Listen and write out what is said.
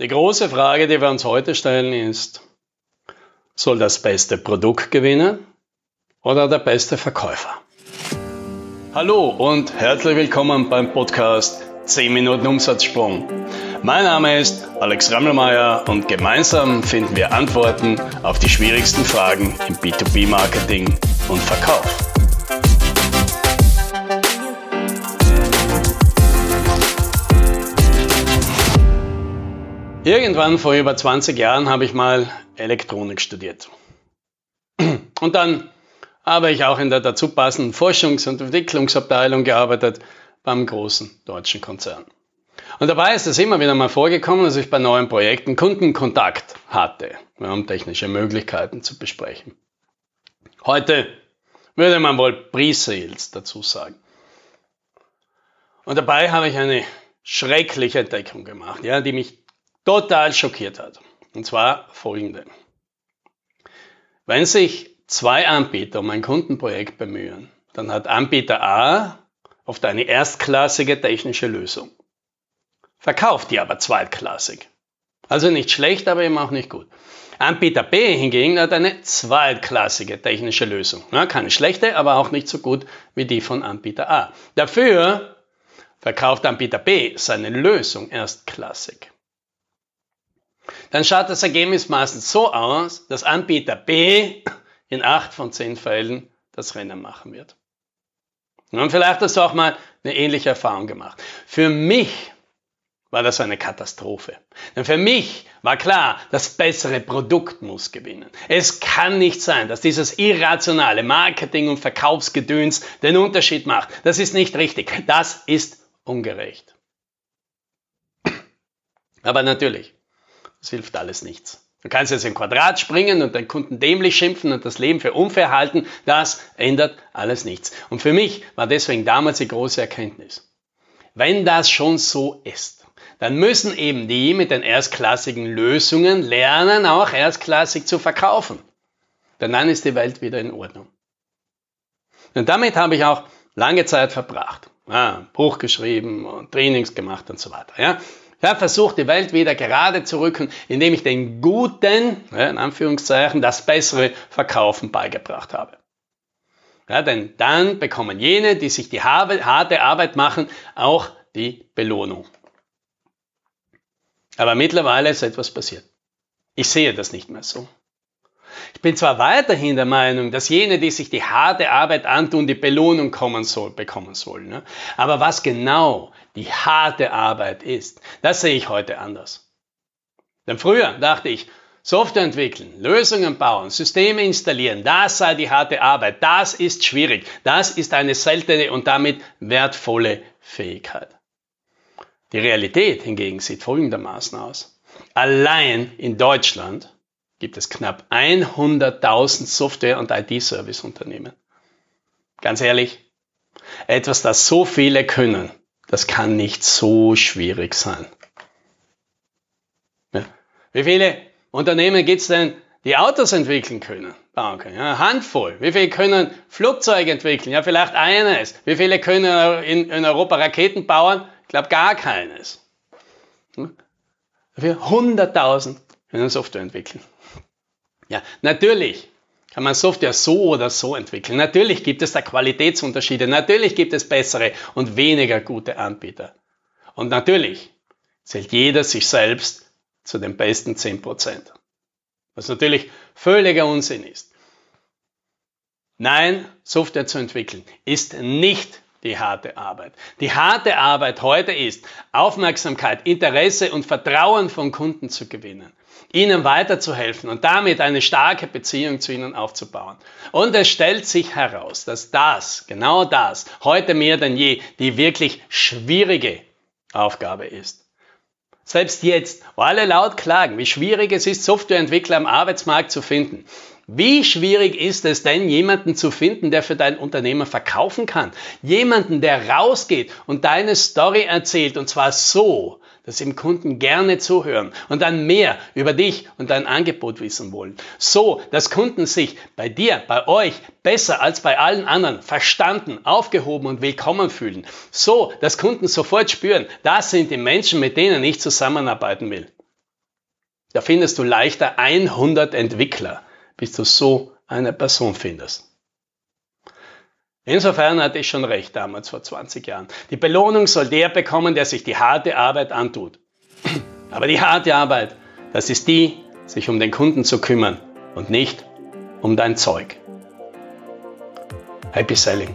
Die große Frage, die wir uns heute stellen, ist, soll das beste Produkt gewinnen oder der beste Verkäufer? Hallo und herzlich willkommen beim Podcast 10 Minuten Umsatzsprung. Mein Name ist Alex Rammelmeier und gemeinsam finden wir Antworten auf die schwierigsten Fragen im B2B-Marketing und Verkauf. Irgendwann vor über 20 Jahren habe ich mal Elektronik studiert. Und dann habe ich auch in der dazu passenden Forschungs- und Entwicklungsabteilung gearbeitet beim großen deutschen Konzern. Und dabei ist es immer wieder mal vorgekommen, dass ich bei neuen Projekten Kundenkontakt hatte, um technische Möglichkeiten zu besprechen. Heute würde man wohl Pre-Sales dazu sagen. Und dabei habe ich eine schreckliche Entdeckung gemacht, ja, die mich total schockiert hat. Und zwar folgende. Wenn sich zwei Anbieter um ein Kundenprojekt bemühen, dann hat Anbieter A oft eine erstklassige technische Lösung. Verkauft die aber zweitklassig. Also nicht schlecht, aber eben auch nicht gut. Anbieter B hingegen hat eine zweitklassige technische Lösung. Ja, keine schlechte, aber auch nicht so gut wie die von Anbieter A. Dafür verkauft Anbieter B seine Lösung erstklassig dann schaut das Ergebnis meistens so aus, dass Anbieter B in acht von zehn Fällen das Rennen machen wird. Und vielleicht hast du auch mal eine ähnliche Erfahrung gemacht. Für mich war das eine Katastrophe. Denn für mich war klar, das bessere Produkt muss gewinnen. Es kann nicht sein, dass dieses irrationale Marketing- und Verkaufsgedöns den Unterschied macht. Das ist nicht richtig. Das ist ungerecht. Aber natürlich, das hilft alles nichts. Du kannst jetzt im Quadrat springen und deinen Kunden dämlich schimpfen und das Leben für unfair halten. Das ändert alles nichts. Und für mich war deswegen damals die große Erkenntnis. Wenn das schon so ist, dann müssen eben die mit den erstklassigen Lösungen lernen, auch erstklassig zu verkaufen. Denn dann ist die Welt wieder in Ordnung. Und damit habe ich auch lange Zeit verbracht. Ja, Buch geschrieben und Trainings gemacht und so weiter. Ja. Ich habe versucht, die Welt wieder gerade zu rücken, indem ich den Guten, in Anführungszeichen, das bessere Verkaufen beigebracht habe. Ja, denn dann bekommen jene, die sich die harte Arbeit machen, auch die Belohnung. Aber mittlerweile ist etwas passiert. Ich sehe das nicht mehr so. Ich bin zwar weiterhin der Meinung, dass jene, die sich die harte Arbeit antun, die Belohnung kommen soll, bekommen sollen. Ne? Aber was genau die harte Arbeit ist, das sehe ich heute anders. Denn früher dachte ich, Software entwickeln, Lösungen bauen, Systeme installieren, das sei die harte Arbeit, das ist schwierig, das ist eine seltene und damit wertvolle Fähigkeit. Die Realität hingegen sieht folgendermaßen aus. Allein in Deutschland gibt es knapp 100.000 Software- und IT-Service-Unternehmen. Ganz ehrlich, etwas, das so viele können, das kann nicht so schwierig sein. Ja. Wie viele Unternehmen gibt es denn, die Autos entwickeln können, bauen können? Ja, Handvoll. Wie viele können Flugzeuge entwickeln? Ja, vielleicht eines. Wie viele können in, in Europa Raketen bauen? Ich glaube gar keines. Hm? 100.000 können Software entwickeln. Ja, natürlich kann man Software so oder so entwickeln. Natürlich gibt es da Qualitätsunterschiede. Natürlich gibt es bessere und weniger gute Anbieter. Und natürlich zählt jeder sich selbst zu den besten 10%. Was natürlich völliger Unsinn ist. Nein, Software zu entwickeln ist nicht die harte Arbeit. Die harte Arbeit heute ist, Aufmerksamkeit, Interesse und Vertrauen von Kunden zu gewinnen, ihnen weiterzuhelfen und damit eine starke Beziehung zu ihnen aufzubauen. Und es stellt sich heraus, dass das, genau das, heute mehr denn je die wirklich schwierige Aufgabe ist. Selbst jetzt, wo alle laut klagen, wie schwierig es ist, Softwareentwickler am Arbeitsmarkt zu finden, wie schwierig ist es denn, jemanden zu finden, der für dein Unternehmen verkaufen kann? Jemanden, der rausgeht und deine Story erzählt und zwar so, dass ihm Kunden gerne zuhören und dann mehr über dich und dein Angebot wissen wollen. So, dass Kunden sich bei dir, bei euch besser als bei allen anderen verstanden, aufgehoben und willkommen fühlen. So, dass Kunden sofort spüren, das sind die Menschen, mit denen ich zusammenarbeiten will. Da findest du leichter 100 Entwickler, bis du so eine Person findest. Insofern hatte ich schon recht damals vor 20 Jahren. Die Belohnung soll der bekommen, der sich die harte Arbeit antut. Aber die harte Arbeit, das ist die, sich um den Kunden zu kümmern und nicht um dein Zeug. Happy Selling!